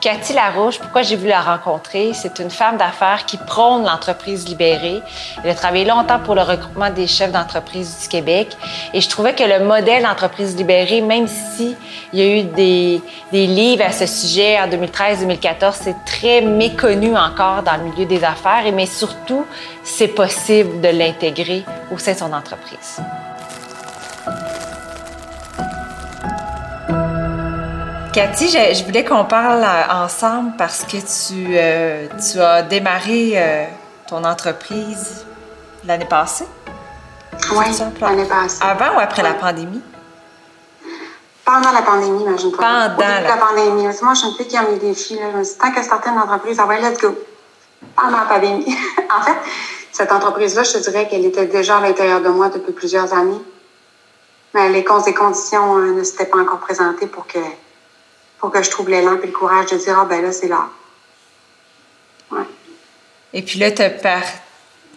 Cathy Larouche, pourquoi j'ai voulu la rencontrer? C'est une femme d'affaires qui prône l'entreprise libérée. Elle a travaillé longtemps pour le regroupement des chefs d'entreprise du Québec. Et je trouvais que le modèle d'entreprise libérée, même si il y a eu des, des livres à ce sujet en 2013-2014, c'est très méconnu encore dans le milieu des affaires. Mais surtout, c'est possible de l'intégrer au sein de son entreprise. Cathy, je, voulais qu'on parle euh, ensemble parce que tu, euh, tu as démarré euh, ton entreprise l'année passée. Oui, l'année passée. Avant ou après la pandémie? Pendant la pandémie, imagine toi. Pendant la... la... pandémie. Moi, je suis une fille qui a mis des défis. Là. Je me suis dit, tant qu'elle sortait une entreprise, ah ouais, let's go. Pendant la pandémie. en fait, cette entreprise-là, je te dirais qu'elle était déjà à l'intérieur de moi depuis plusieurs années. Mais les causes et conditions ne s'étaient pas encore présentées pour que pour que je trouve l'élan et le courage de dire, ah ben là, c'est là. Ouais. Et puis là, par...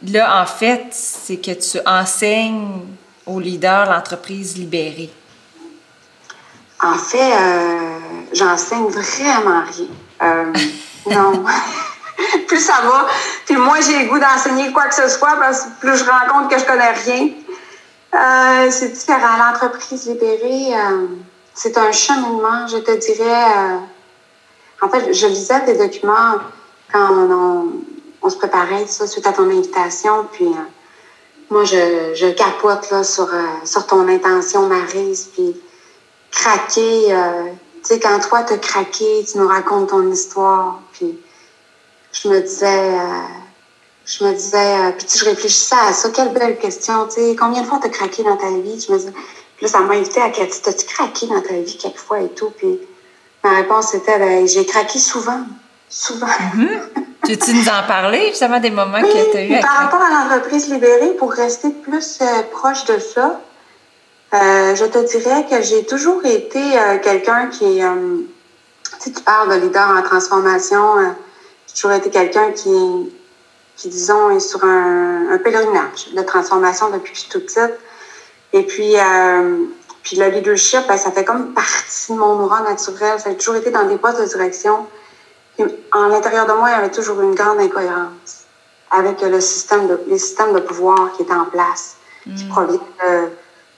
là, en fait, c'est que tu enseignes aux leaders l'entreprise libérée. En fait, euh, j'enseigne vraiment rien. Euh, non. plus ça va, puis moins j'ai le goût d'enseigner quoi que ce soit, parce que plus je rends compte que je connais rien. Euh, c'est différent. L'entreprise libérée, c'est un cheminement, je te dirais. Euh, en fait, je lisais tes documents quand on, se préparait ça, suite à ton invitation, puis euh, moi, je, je capote là, sur, euh, sur ton intention, Marise, puis craquer. tu sais, quand toi, t'as craqué, tu nous racontes ton histoire, puis je me disais je me disais, puis je réfléchissais à ça, quelle belle question, tu sais, combien de fois t'as craqué dans ta vie? Je me disais, là, ça m'a invité à Cathy, t'as-tu craqué dans ta vie quelquefois et tout? Puis ma réponse était, ben, j'ai craqué souvent. Souvent. Mm-hmm. Tu veux nous en parler, justement, des moments que tu as eu? Par rapport à l'entreprise libérée, pour rester plus euh, proche de ça, euh, je te dirais que j'ai toujours été euh, quelqu'un qui, tu tu parles de leader en transformation, j'ai toujours été quelqu'un qui, qui, disons, est sur un, un pèlerinage de transformation depuis que je suis toute petite. Et puis, euh, puis le leadership, ben, ça fait comme partie de mon aura naturel. Ça a toujours été dans des postes de direction. en l'intérieur de moi, il y avait toujours une grande incohérence avec le système de, les systèmes de pouvoir qui étaient en place, qui mm. proviennent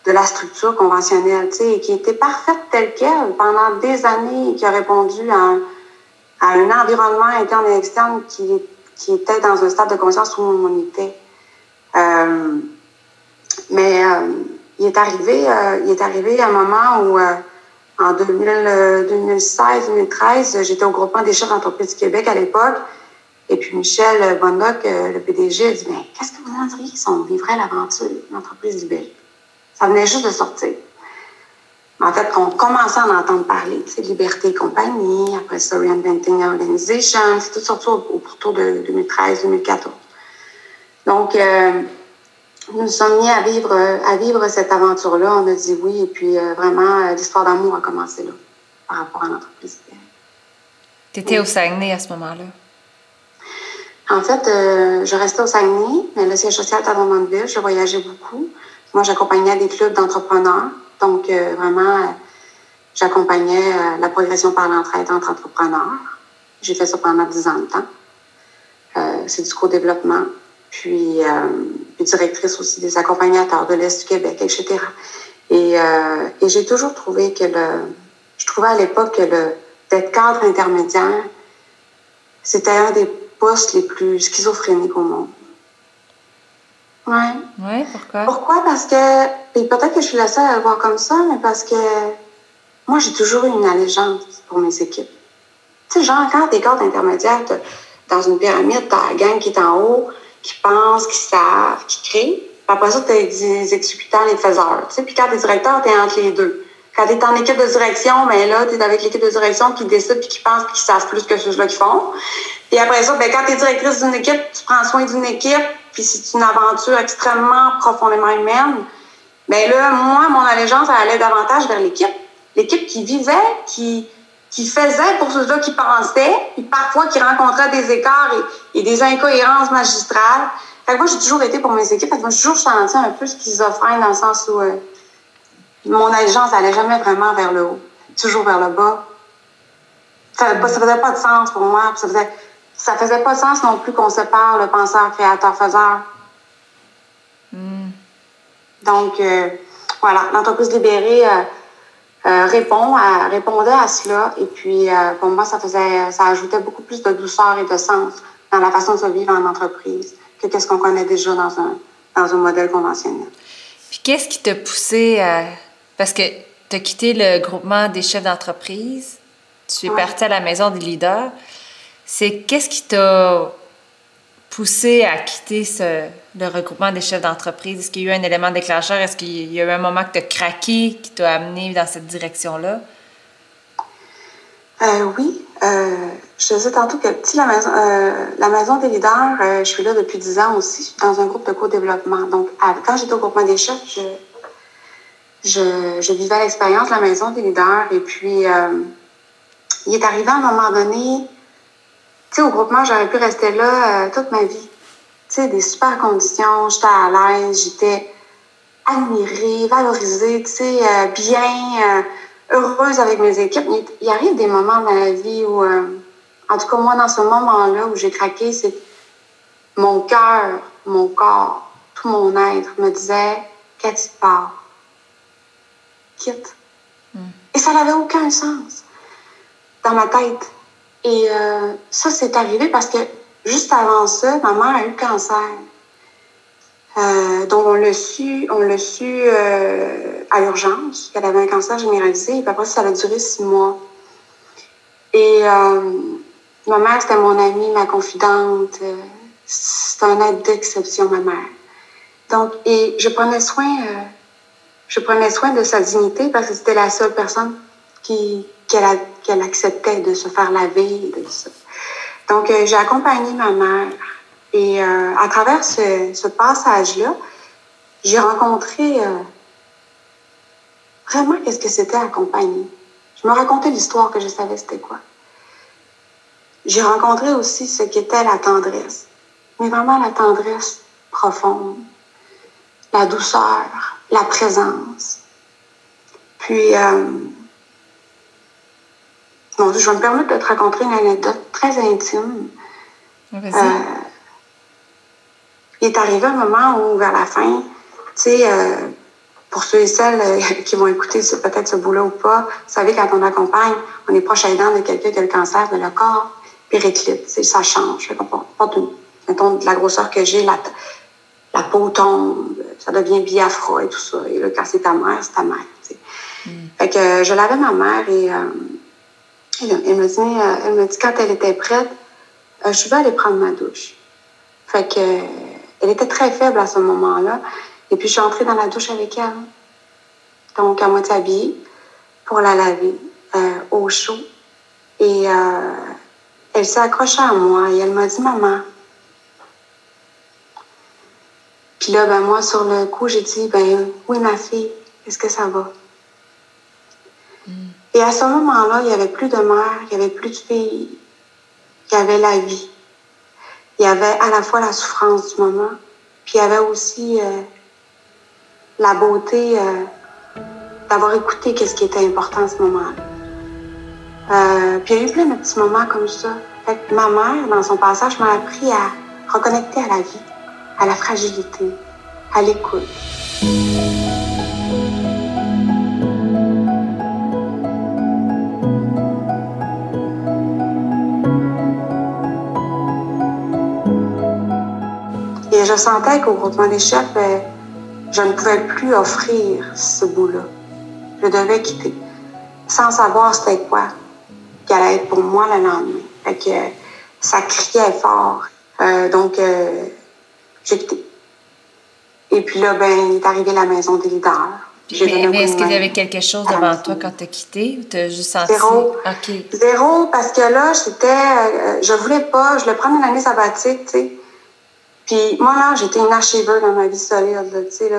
de, la structure conventionnelle, tu sais, et qui était parfaite telle qu'elle pendant des années et qui a répondu à un, à un environnement interne et externe qui, qui était dans un stade de conscience où on était. Euh, mais euh, il est arrivé, euh, il est arrivé un moment où, euh, en 2016-2013, euh, j'étais au groupement des chefs d'entreprise du Québec à l'époque. Et puis Michel Bondoc, le PDG, a dit Mais qu'est-ce que vous en diriez si on vivrait l'aventure, l'entreprise libérée Ça venait juste de sortir. En fait, on commençait à en entendre parler. C'est Liberté et compagnie, après ça, Reinventing Organization, c'est tout sorti autour de 2013-2014. Donc, nous nous sommes mis à vivre, à vivre cette aventure-là. On a dit oui. Et puis, euh, vraiment, euh, l'histoire d'amour a commencé là, par rapport à l'entreprise. Tu étais au Saguenay à ce moment-là? En fait, euh, je restais au Saguenay, mais le siège social était à Drummondville. Je voyageais beaucoup. Moi, j'accompagnais des clubs d'entrepreneurs. Donc, vraiment, j'accompagnais la progression par l'entraide entre entrepreneurs. J'ai fait ça pendant 10 ans de temps. C'est du co-développement. Puis, directrice aussi des accompagnateurs de l'Est du Québec, etc. Et, euh, et j'ai toujours trouvé que le, je trouvais à l'époque que le, d'être cadre intermédiaire, c'était un des postes les plus schizophréniques au monde. Ouais. Ouais, pourquoi? Pourquoi? Parce que, et peut-être que je suis la seule à le voir comme ça, mais parce que moi, j'ai toujours eu une allégeance pour mes équipes. Tu sais, genre, quand t'es cadre intermédiaire, dans une pyramide, t'as la gang qui est en haut, qui pensent, qui savent, qui créent. Puis après ça, tu as des exécutants, les faiseurs. Tu sais? Puis quand tu es directeur, tu es entre les deux. Quand tu es en équipe de direction, ben là, tu es avec l'équipe de direction qui décide, puis qui pense, puis qui savent plus que ceux-là qui font. Puis après ça, ben, quand tu es directrice d'une équipe, tu prends soin d'une équipe, puis c'est une aventure extrêmement profondément humaine. Ben là, moi, mon allégeance, elle allait davantage vers l'équipe. L'équipe qui vivait, qui, qui faisait pour ceux-là qui pensaient, puis parfois qui rencontraient des écarts et, des incohérences magistrales. Fait que moi, j'ai toujours été pour mes équipes. Fait que moi, j'ai toujours senti un peu schizophrène dans le sens où euh, mon allégeance n'allait jamais vraiment vers le haut, toujours vers le bas. Ça, ne faisait pas de sens pour moi. Ça faisait, ça faisait pas de sens non plus qu'on sépare le penseur, créateur, faiseur. Hmm. Donc, euh, voilà, l'entreprise libérée euh, euh, répond à, répondait à cela. Et puis, pour moi, ça faisait, ça ajoutait beaucoup plus de douceur et de sens dans la façon de se vivre en entreprise que qu'est-ce qu'on connaît déjà dans un, dans un modèle conventionnel. Puis, qu'est-ce qui t'a poussé à. Parce que tu as quitté le groupement des chefs d'entreprise, tu es parti à la maison des leaders. C'est qu'est-ce qui t'a poussé à quitter ce, le regroupement des chefs d'entreprise? Est-ce qu'il y a eu un élément déclencheur? Est-ce qu'il y a eu un moment que tu as craqué qui t'a amené dans cette direction-là? Euh, oui. Euh, je disais tantôt que la, maison, euh, la maison des leaders, je suis là depuis 10 ans aussi, dans un groupe de co-développement. Donc, quand j'étais au groupement des chefs, je, je, je vivais l'expérience de la maison des leaders. Et puis, il est arrivé à un moment donné sais, au groupement, j'aurais pu rester là euh, toute ma vie. Tu sais, des super conditions, j'étais à l'aise, j'étais admirée, valorisée, tu sais, euh, bien, euh, heureuse avec mes équipes. Il, arrive des moments dans la vie où, en tout cas, moi, dans ce moment-là où j'ai craqué, c'est mon cœur, mon corps, tout mon être me disait, Cathy, pars. Quitte. Hmm. Et ça n'avait aucun sens dans ma tête. Et euh, ça, c'est arrivé parce que juste avant ça, ma mère a eu cancer. Euh, donc, on l'a su, on l'a su euh, à l'urgence qu'elle avait un cancer généralisé. Et puis après, ça a duré six mois. Et ma mère, c'était mon amie, ma confidente. c'est un être d'exception, ma mère. Donc, et je prenais soin, je prenais soin de sa dignité parce que c'était la seule personne qui, qu'elle acceptait de se faire laver. De ça. Donc, euh, j'ai accompagné ma mère. Et euh, à travers ce, passage-là, j'ai rencontré euh, vraiment qu'est-ce que c'était accompagner. Je me racontais l'histoire que je savais c'était quoi. J'ai rencontré aussi ce qu'était la tendresse, mais vraiment la tendresse profonde, la douceur, la présence. Puis, Bon, je vais me permettre de te raconter une anecdote très intime. Euh, il est arrivé un moment où, vers la fin, tu sais, euh, pour ceux et celles euh, qui vont écouter peut-être ce bout-là ou pas, vous savez, quand on accompagne, on est proche aidant de quelqu'un qui a le cancer de le corps, périclite, ça change. Pas de, mettons, de la grosseur que j'ai, la, la peau tombe, ça devient biafra et tout ça. Et là, quand c'est ta mère, c'est ta mère. Mm. Fait que je l'avais ma mère et elle m'a dit, euh, elle dit quand elle était prête, euh, je vais aller prendre ma douche. Fait que, elle était très faible à ce moment-là. Et puis, je suis entrée dans la douche avec elle. Donc, à moitié habillée pour la laver euh, au chaud. Et elle s'est accrochée à moi et elle m'a dit, maman. Puis là, ben, moi, sur le coup, j'ai dit, ben, oui, ma fille, est-ce que ça va? Et à ce moment-là, il n'y avait plus de mère, il n'y avait plus de fille, il y avait la vie. Il y avait à la fois la souffrance du moment, puis il y avait aussi euh, la beauté euh, d'avoir écouté qu'est-ce qui était important à ce moment-là. Euh, puis il y a eu plein de petits moments comme ça. Fait ma mère, dans son passage, m'a appris à reconnecter à la vie, à la fragilité, à l'écoute. Je sentais qu'au groupement des chefs, ben, je ne pouvais plus offrir ce bout-là. Je devais quitter, sans savoir c'était quoi qui allait être pour moi le lendemain. Fait que ça criait fort. Euh, donc, euh, j'ai quitté. Et puis là, ben, il est arrivé la maison des leaders. Mais, est-ce qu'il y avait quelque chose devant toi quand tu as quitté ou tu as juste senti? Zéro. Zéro, parce que là, j'étais. Euh, je voulais pas. Je voulais prendre une année sabbatique, tu sais. Puis moi, là, j'étais une achiever dans ma vie solide, tu sais,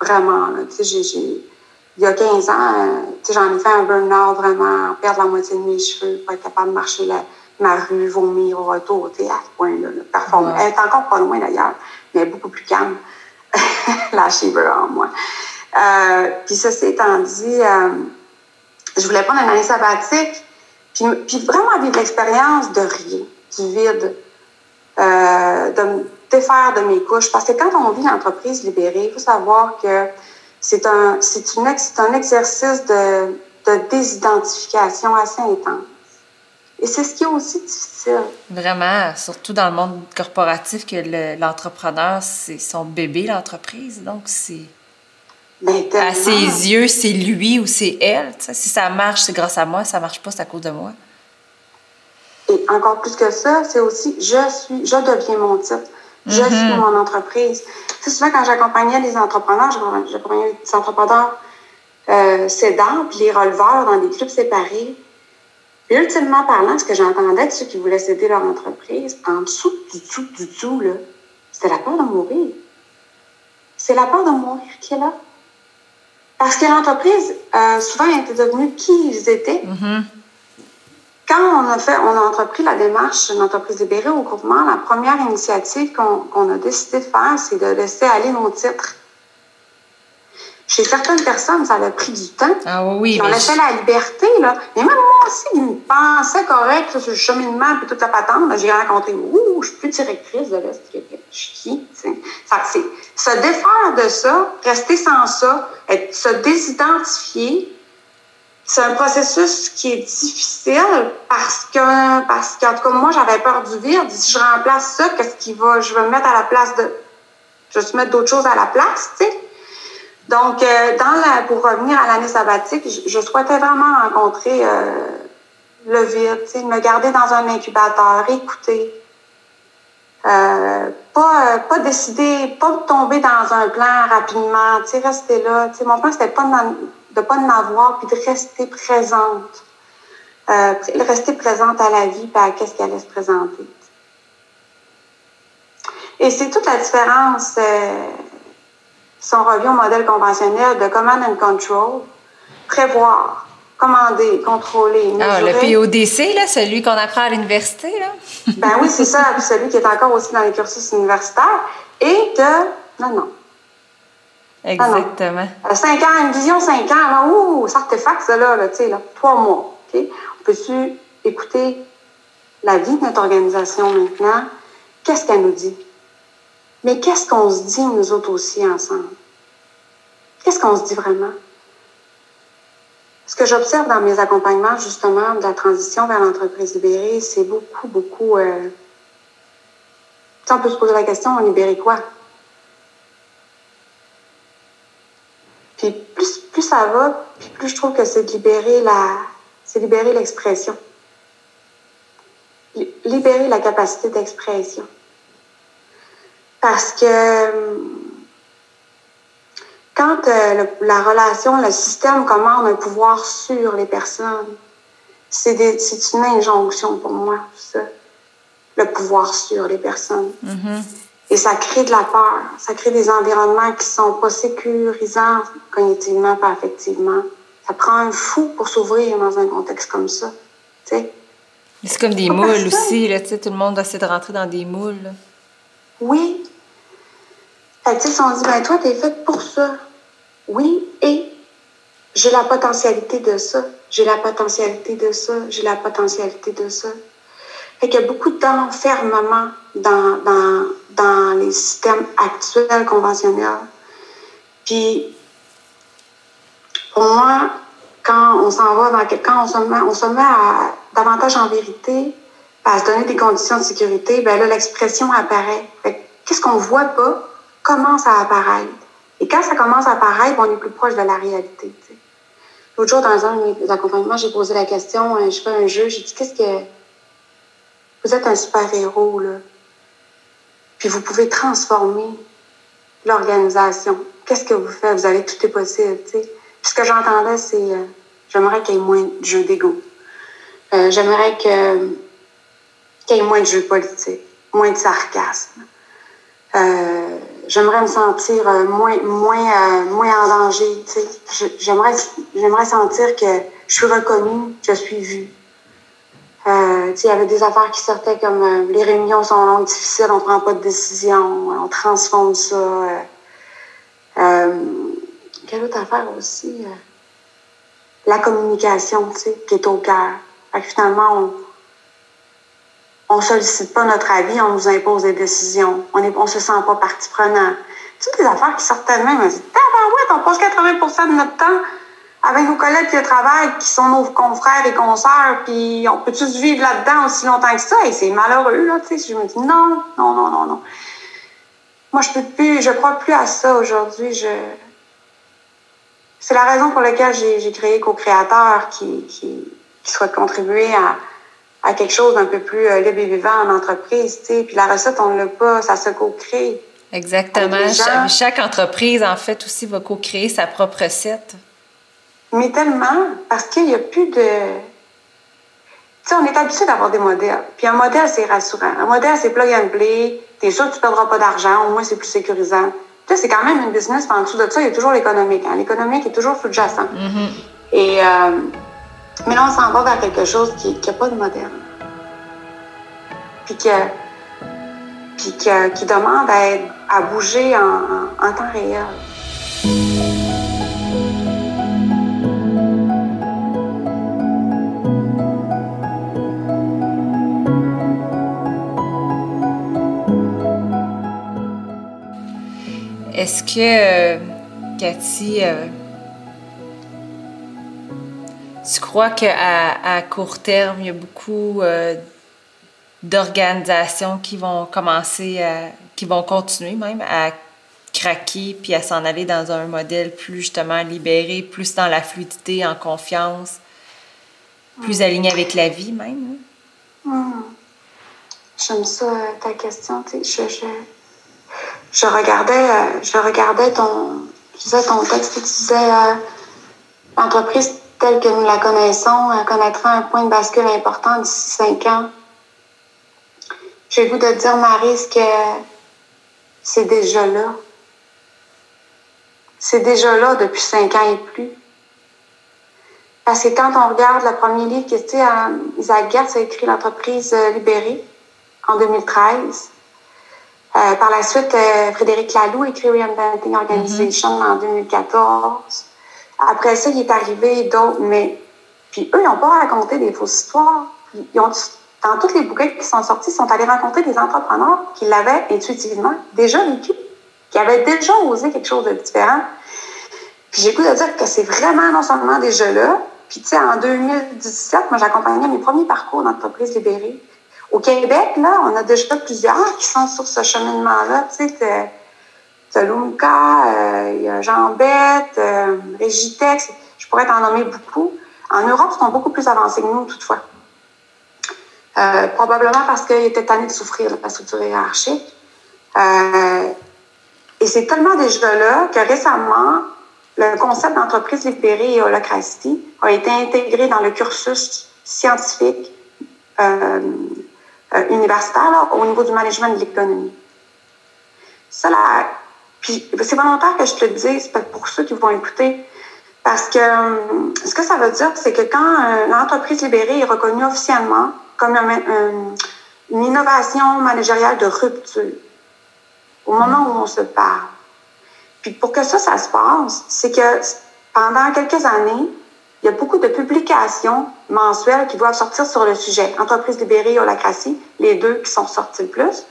vraiment, tu sais, j'ai, il y a 15 ans, tu sais, j'en ai fait un burn-out vraiment, perdre la moitié de mes cheveux pour être capable de marcher la, ma rue, vomir au retour, tu sais, à ce point-là, performer. Elle est encore pas loin d'ailleurs, mais beaucoup plus calme, l'achiever en moi. Euh, puis ça, c'est étant dit, euh, je voulais prendre une année sabbatique, Puis, puis vraiment vivre l'expérience de rien, du vide, euh, de me défaire de mes couches. Parce que quand on vit l'entreprise libérée, il faut savoir que c'est un, c'est une, c'est un exercice de, de désidentification assez intense. Et c'est ce qui est aussi difficile. Vraiment, surtout dans le monde corporatif, que l'entrepreneur, c'est son bébé, l'entreprise. Donc, c'est. Ben, à ses yeux, c'est lui ou c'est elle. Si ça marche, c'est grâce à moi. Si ça marche pas, c'est à cause de moi. Et encore plus que ça, c'est aussi je suis, je deviens mon titre. Je mm-hmm. suis mon entreprise. C'est souvent quand j'accompagnais les entrepreneurs, j'accompagnais des entrepreneurs euh, sédants, puis les releveurs dans des clubs séparés. Puis ultimement parlant, ce que j'entendais de ceux qui voulaient céder leur entreprise, en dessous du tout, du tout, là, c'était la peur de mourir. C'est la peur de mourir qui est là. Parce que l'entreprise, euh, souvent, était devenue qui ils étaient. Mm-hmm. Quand on a fait, on a entrepris la démarche d'entreprise libérée au groupement, la première initiative qu'on a décidé de faire, c'est de laisser aller nos titres. Chez certaines personnes, ça avait pris du temps. Ah oui, On laissait la liberté, là. Mais même moi aussi, ils me pensaient correct sur le cheminement et toute la patente. J'ai rencontré, ouh, je suis plus directrice de l'Est Québec. Je suis qui? Ça, c'est se défaire de ça, rester sans ça, être, se désidentifier, c'est un processus qui est difficile parce que, parce qu'en tout cas, moi, j'avais peur du vide. Si je remplace ça, qu'est-ce qui va, je vais me mettre à la place de, je vais mettre d'autres choses à la place, tu sais. Donc, euh, dans pour revenir à l'année sabbatique, je, souhaitais vraiment rencontrer euh, le vide, tu sais, me garder dans un incubateur, écouter. Euh, pas, pas décider, pas tomber dans un plan rapidement, tu sais, rester là. Tu sais, mon plan, c'était pas dans, de pas en avoir, puis de rester présente. Euh, rester présente à la vie, puis à qu'est-ce qu'elle allait se présenter. Et c'est toute la différence, euh, si on revient au modèle conventionnel de command and control, prévoir, commander, contrôler, mesurer. Ah, le PODC, là, celui qu'on apprend à l'université, là? ben oui, c'est ça, celui qui est encore aussi dans les cursus universitaires. Et de, non, non, Exactement. Ah cinq ans, une vision cinq ans, là, ouh, ça artefact, ça, là, tu sais, là, trois mois. OK? On peut-tu écouter la vie de notre organisation maintenant? Qu'est-ce qu'elle nous dit? Mais qu'est-ce qu'on se dit, nous autres aussi, ensemble? Qu'est-ce qu'on se dit vraiment? Ce que j'observe dans mes accompagnements, justement, de la transition vers l'entreprise libérée, c'est beaucoup, beaucoup. Euh... on peut se poser la question, on libérait quoi? Puis plus, plus ça va, puis plus je trouve que c'est libérer la, c'est libérer l'expression. Libérer la capacité d'expression. Parce que quand euh, la relation, le système commande un pouvoir sur les personnes, c'est une injonction pour moi, ça. Le pouvoir sur les personnes. Mm-hmm. Et ça crée de la peur. Ça crée des environnements qui sont pas sécurisants cognitivement, pas affectivement. Ça prend un fou pour s'ouvrir dans un contexte comme ça. C'est comme des moules aussi. Là, tout le monde essaie de rentrer dans des moules. Oui. Fait que, si on dit, ben toi, tu es faite pour ça. Oui, et j'ai la potentialité de ça. J'ai la potentialité de ça. J'ai la potentialité de ça. Fait qu'il y a beaucoup d'enfermement dans, dans, dans les systèmes actuels conventionnels. Puis, pour moi, quand on s'en va dans quand on se met, on se met à davantage en vérité, à se donner des conditions de sécurité, ben là, l'expression apparaît. Qu'est-ce qu'on voit pas? Commence à apparaître. Et quand ça commence à apparaître, on est plus proche de la réalité. L'autre jour, dans un de mes accompagnements, j'ai posé la question, euh, je fais un jeu, j'ai dit, qu'est-ce que... Vous êtes un super-héros, là puis vous pouvez transformer l'organisation. Qu'est-ce que vous faites? Vous avez tout est possible. Puis ce que j'entendais, c'est euh, j'aimerais qu'il y ait moins de jeux d'ego. Euh, j'aimerais que, qu'il y ait moins de jeux politiques, moins de sarcasme. Euh, j'aimerais me sentir moins, moins, moins en danger. J'aimerais, j'aimerais sentir que je suis reconnue, je suis vue. Euh, il y avait des affaires qui sortaient comme euh, les réunions sont longues, difficiles, on prend pas de décision, on transforme ça. Euh, euh quelle autre affaire aussi? la communication, tu sais, qui est au cœur. finalement, on ne sollicite pas notre avis, on nous impose des décisions. On ne se sent pas partie prenante. Toutes les affaires qui sortent tellement, on se dit, ouais, on passe 80% de notre temps avec nos collègues de travail qui sont nos confrères et consoeurs, puis on peut tous vivre là-dedans aussi longtemps que ça? Et c'est malheureux, là, tu sais. Je me dis, non, non, non, non, non. Moi, je peux plus, je crois plus à ça aujourd'hui. Je... C'est la raison pour laquelle j'ai créé Co-Créateur, qui, qui, qui soit contribuer à, à quelque chose d'un peu plus euh, libre et vivant en entreprise, tu sais. Puis la recette, on l'a pas, ça se co-crée. Exactement. Chaque entreprise, en fait, aussi va co-créer sa propre recette. Mais tellement, parce qu'il n'y a plus de. Tu sais, on est habitué d'avoir des modèles. Puis un modèle, c'est rassurant. Un modèle, c'est plug and play. T'es sûr que tu ne perdras pas d'argent. Au moins, c'est plus sécurisant. Tu sais, c'est quand même une business. Puis en dessous de ça, il y a toujours l'économique. Hein. L'économique est toujours sous-jacent. Mm-hmm. Et. Euh, mais là, on s'en va vers quelque chose qui n'a pas de modèle. Puis, que, puis qui demande à, être, à bouger en, en temps réel. Est-ce que, euh, Cathy, euh, tu crois qu'à à court terme, il y a beaucoup euh, d'organisations qui vont commencer à, qui vont continuer même à craquer puis à s'en aller dans un modèle plus justement libéré, plus dans la fluidité, en confiance, plus aligné avec la vie même? Hein? Hmm. J'aime ça, ta question. Je, je, je regardais, euh, je regardais ton, ton texte, tu disais euh, l'entreprise telle que nous la connaissons connaîtra un point de bascule important d'ici cinq ans. J'ai goût de dire, Marie, que c'est déjà là? C'est déjà là depuis cinq ans et plus. Parce que quand on regarde le premier livre, tu sais, euh, Isaac Gertz a écrit L'entreprise libérée en 2013. Euh, par la suite, euh, Frédéric Laloux écrit Reinventing Organization mm-hmm. en 2014. Après ça, il est arrivé d'autres, mais puis eux, ils n'ont pas raconté des fausses histoires. Ils ont, dans toutes les bouquins qui sont sortis, ils sont allés rencontrer des entrepreneurs qui l'avaient intuitivement déjà vécu, qui avaient déjà osé quelque chose de différent. Puis j'ai goût de dire que c'est vraiment non seulement déjà là, puis tu sais, en 2017, moi, j'accompagnais mes premiers parcours d'entreprise libérée. Au Québec, là, on a déjà plusieurs qui sont sur ce cheminement-là. Tu sais, tu as Lumka, euh, il a Jean Bête, euh, Régitex, je pourrais t'en nommer beaucoup. En Europe, ils sont beaucoup plus avancés que nous, toutefois. Euh, probablement parce qu'ils étaient tannés de souffrir de la structure hiérarchique. et c'est tellement déjà là que récemment, le concept d'entreprise libérée et holocratie a été intégré dans le cursus scientifique euh, universitaire au niveau du management de l'économie. Ça, puis c'est volontaire que je te le dise pour ceux qui vont écouter. Parce que euh, ce que ça veut dire, c'est que quand euh, l'entreprise libérée est reconnue officiellement comme une innovation managériale de rupture, au moment où on se parle, puis pour que ça, ça se passe, c'est que pendant quelques années, il y a beaucoup de publications mensuelles qui doivent sortir sur le sujet. Entreprise libérée, holacratie, les deux qui sont sortis le plus.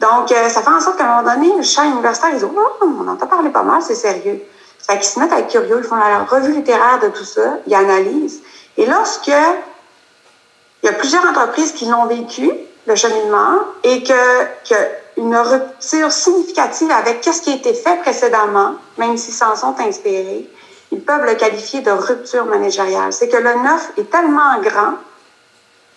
Donc, euh, ça fait en sorte qu'à un moment donné, le champ universitaire, ils disent oh, on entend parler pas mal, c'est sérieux. Fait qu'ils se mettent à être curieux, ils font la revue littéraire de tout ça, ils analysent. Et lorsque il y a plusieurs entreprises qui l'ont vécu, le cheminement, et que, que une rupture significative avec ce qui a été fait précédemment, même s'ils s'en sont inspirés, ils peuvent le qualifier de rupture managériale. C'est que le neuf est tellement grand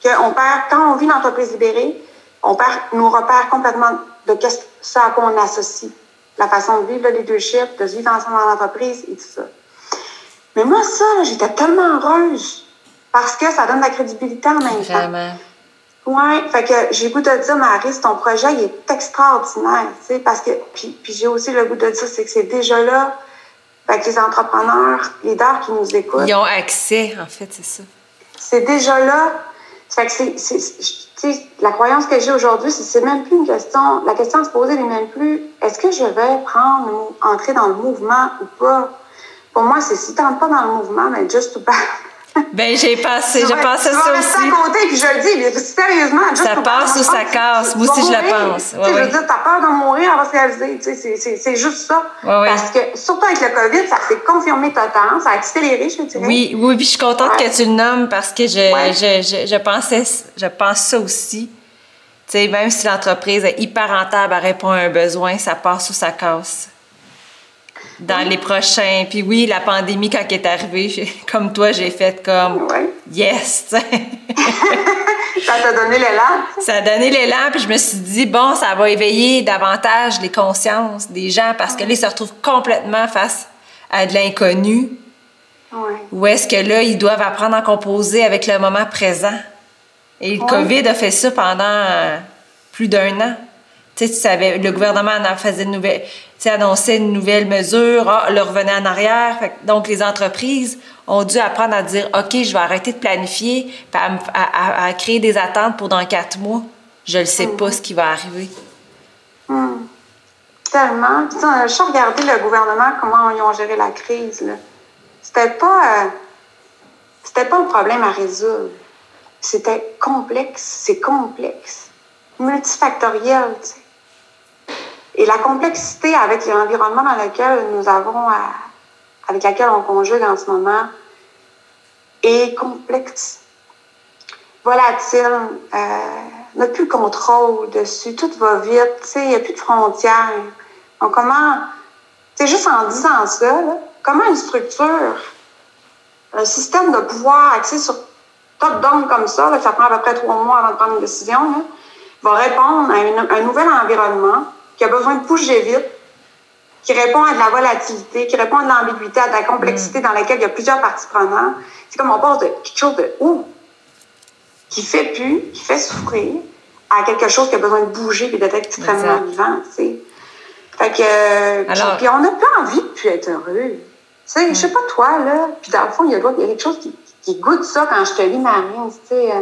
qu'on perd, quand on vit l'entreprise libérée, on perd nos repères complètement de ce à quoi on associe. La façon de vivre le leadership, de vivre ensemble dans l'entreprise et tout ça. Mais moi, ça, j'étais tellement heureuse parce que ça donne de la crédibilité en même temps. Vraiment. Oui, fait que j'ai le goût de dire, Marie, ton projet, il est extraordinaire, tu sais, parce que, puis, puis j'ai aussi le goût de dire, c'est que c'est déjà là, fait que les entrepreneurs, les leaders qui nous écoutent. Ils ont accès, en fait, c'est ça. C'est déjà là. Fait que c'est, la croyance que j'ai aujourd'hui, c'est même plus une question. La question à se poser n'est même plus est-ce que je vais prendre entrer dans le mouvement ou pas? Pour moi, c'est si tu n'entres pas dans le mouvement, mais juste ou pas. Ben, j'ai passé, j'ai pensé ça aussi. à côté, puis je le dis, mais sérieusement. ça passe ou ça casse. Moi aussi, je le pense. Ouais, Je veux dire, t'as peur de mourir, on va se réaliser. C'est juste ça. Ouais, Parce que, surtout avec le COVID, ça s'est confirmé totalement, ça a accéléré, je dirais. Oui, oui, puis je suis contente que tu le nommes parce que je, je, je, je, pensais, je pense ça aussi. Tu sais, même si l'entreprise est hyper rentable, elle répond à un besoin, ça passe ou ça casse dans les prochains. Puis oui, la pandémie, quand elle est arrivée, comme toi, j'ai fait comme yes! ça t'a donné l'élan? Ça a donné l'élan, puis je me suis dit, bon, ça va éveiller davantage les consciences des gens parce que là, ils se retrouvent complètement face à de l'inconnu. Ouais. Ou est-ce que là, ils doivent apprendre à composer avec le moment présent? Et le COVID a fait ça pendant euh, plus d'un an. Tu sais, tu savais, le gouvernement en faisait une nouvelle, annonçait une nouvelle mesure, ah, le revenait en arrière. donc, les entreprises ont dû apprendre à dire OK, je vais arrêter de planifier, à, créer des attentes pour dans quatre mois. Je ne sais pas ce qui va arriver. Hmm. Tellement. Puis, je regardé le gouvernement, comment ils ont géré la crise. C'était pas, euh, pas un problème à résoudre. C'était complexe. C'est complexe. Multifactoriel. Et la complexité avec l'environnement dans lequel nous avons, avec laquelle on conjugue en ce moment, est complexe. Volatile, euh, n'a plus le contrôle dessus, tout va vite, il n'y a plus de frontières. Donc, comment, c'est juste en disant ça, comment une structure, un système de pouvoir axé sur top-down comme ça, ça prend à peu près trois mois avant de prendre une décision, va répondre à un nouvel environnement qui a besoin de bouger vite, qui répond à de la volatilité, qui répond à de l'ambiguïté, à de la complexité mm. dans laquelle il y a plusieurs parties prenantes. C'est comme on passe de quelque chose de ouh, qui fait plus, qui fait souffrir, à quelque chose qui a besoin de bouger et d'être extrêmement vivant, tu sais. Fait que, Alors, puis, on n'a pas envie de plus être heureux. Tu sais, je sais pas toi, là, puis dans le fond, il y a, quelque chose qui, qui goûte ça quand je te lis Marine, tu sais.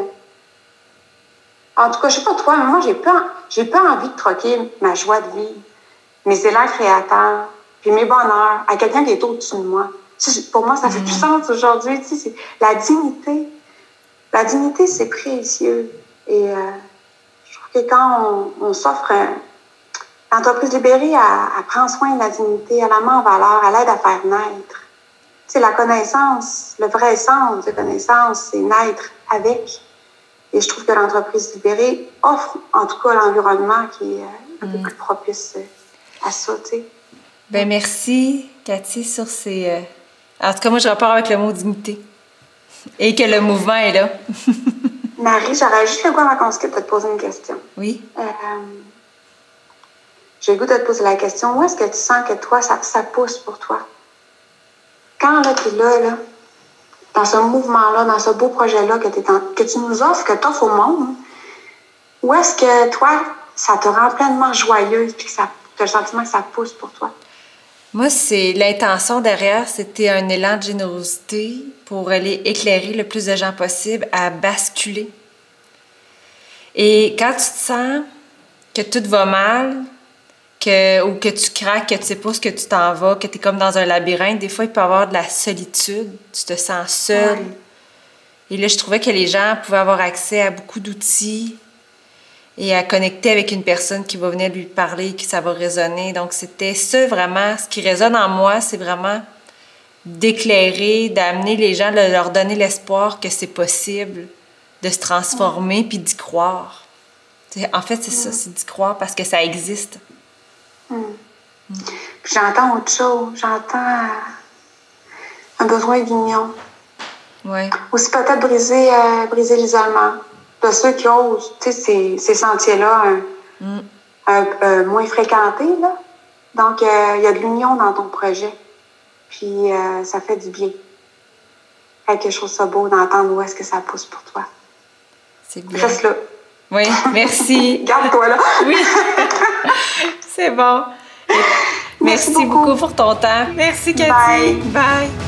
Euh, en tout cas, je sais pas toi, mais moi, j'ai pas, j'ai pas envie de troquer ma joie de vivre, mes élans créateurs, puis mes bonheurs à quelqu'un qui est au-dessus de moi. Pour moi, ça fait plus mm. sens aujourd'hui. Tu sais, la dignité. La dignité, c'est précieux. Et euh, je trouve que quand on, s'offre l'entreprise libérée, elle, prend soin de la dignité, elle la met en valeur, elle aide à faire naître. C'est la connaissance, le vrai sens de connaissance, c'est naître avec. Et je trouve que l'entreprise libérée offre, en tout cas, l'environnement qui est euh, un peu mm. plus propice euh, à ça, Ben merci, Cathy, sur ces. Euh, en tout cas, moi, je repars avec le mot dignité. Et que le mouvement est là. Marie, j'aurais juste le goût avant qu'on se quitte de te poser une question. Oui. J'ai le goût de te poser la question où est-ce que tu sens que toi, ça, ça pousse pour toi? Quand là, tu es là, là, dans ce mouvement-là, dans ce beau projet-là que, tu nous offres, que tu offres au monde, où est-ce que toi, ça te rend pleinement joyeuse puis que ça, as le sentiment que ça pousse pour toi? Moi, c'est l'intention derrière, c'était un élan de générosité pour aller éclairer le plus de gens possible à basculer. Et quand tu te sens que tout va mal, que, ou que tu craques, que tu sais pas ce que tu t'en vas, que tu es comme dans un labyrinthe, des fois, il peut y avoir de la solitude. Tu te sens seul. Et là, je trouvais que les gens pouvaient avoir accès à beaucoup d'outils et à connecter avec une personne qui va venir lui parler, que ça va résonner. Donc, c'était ça vraiment. Ce qui résonne en moi, c'est vraiment d'éclairer, d'amener les gens, de leur donner l'espoir que c'est possible de se transformer puis d'y croire. En fait, c'est ça, c'est d'y croire parce que ça existe. J'entends autre chose. J'entends euh, un besoin d'union. Ouais. Aussi peut-être briser, euh, briser l'isolement de ceux qui osent ces, ces sentiers-là mm. moins fréquentés. Là. Donc, il y a de l'union dans ton projet. Puis, ça fait du bien. Quelque chose de beau d'entendre où est-ce que ça pousse pour toi. C'est bien. Reste là. Oui, merci. Garde-toi là. oui. C'est bon. Merci, beaucoup. pour ton temps. Merci, Cathy. Bye. Bye.